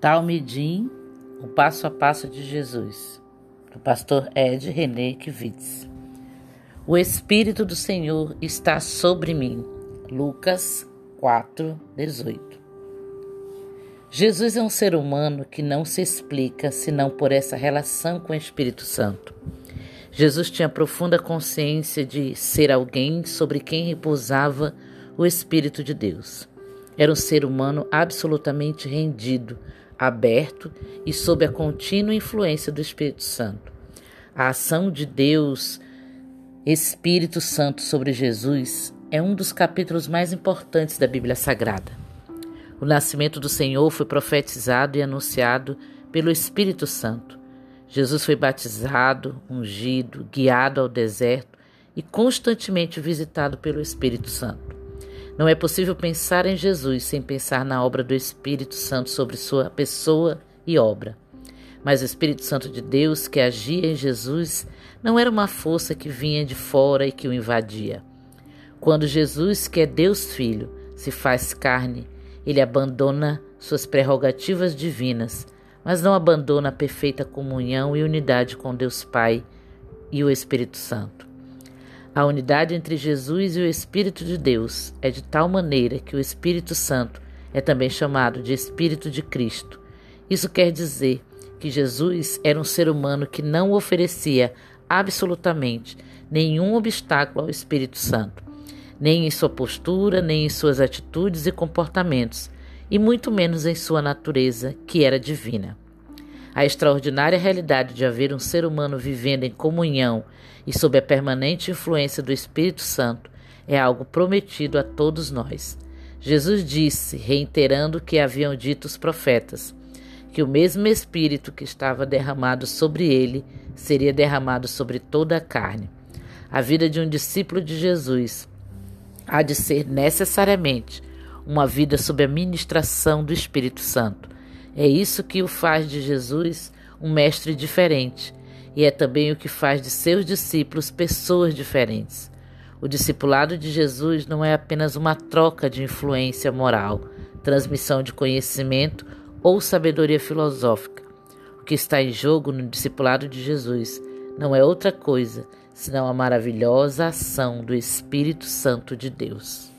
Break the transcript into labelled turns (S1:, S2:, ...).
S1: Talmidim, o passo a passo de Jesus, do pastor Ed René Kivitz. O Espírito do Senhor está sobre mim. Lucas 4, 18. Jesus é um ser humano que não se explica senão por essa relação com o Espírito Santo. Jesus tinha profunda consciência de ser alguém sobre quem repousava o Espírito de Deus. Era um ser humano absolutamente rendido aberto e sob a contínua influência do Espírito Santo. A ação de Deus, Espírito Santo sobre Jesus, é um dos capítulos mais importantes da Bíblia Sagrada. O nascimento do Senhor foi profetizado e anunciado pelo Espírito Santo. Jesus foi batizado, ungido, guiado ao deserto e constantemente visitado pelo Espírito Santo. Não é possível pensar em Jesus sem pensar na obra do Espírito Santo sobre sua pessoa e obra. Mas o Espírito Santo de Deus que agia em Jesus não era uma força que vinha de fora e que o invadia. Quando Jesus, que é Deus Filho, se faz carne, ele abandona suas prerrogativas divinas, mas não abandona a perfeita comunhão e unidade com Deus Pai e o Espírito Santo. A unidade entre Jesus e o Espírito de Deus é de tal maneira que o Espírito Santo é também chamado de Espírito de Cristo. Isso quer dizer que Jesus era um ser humano que não oferecia absolutamente nenhum obstáculo ao Espírito Santo, nem em sua postura, nem em suas atitudes e comportamentos, e muito menos em sua natureza, que era divina. A extraordinária realidade de haver um ser humano vivendo em comunhão e sob a permanente influência do Espírito Santo é algo prometido a todos nós. Jesus disse, reiterando o que haviam dito os profetas, que o mesmo Espírito que estava derramado sobre ele seria derramado sobre toda a carne. A vida de um discípulo de Jesus há de ser necessariamente uma vida sob a ministração do Espírito Santo é isso que o faz de Jesus um mestre diferente, e é também o que faz de seus discípulos pessoas diferentes. O discipulado de Jesus não é apenas uma troca de influência moral, transmissão de conhecimento ou sabedoria filosófica. O que está em jogo no discipulado de Jesus não é outra coisa senão a maravilhosa ação do Espírito Santo de Deus.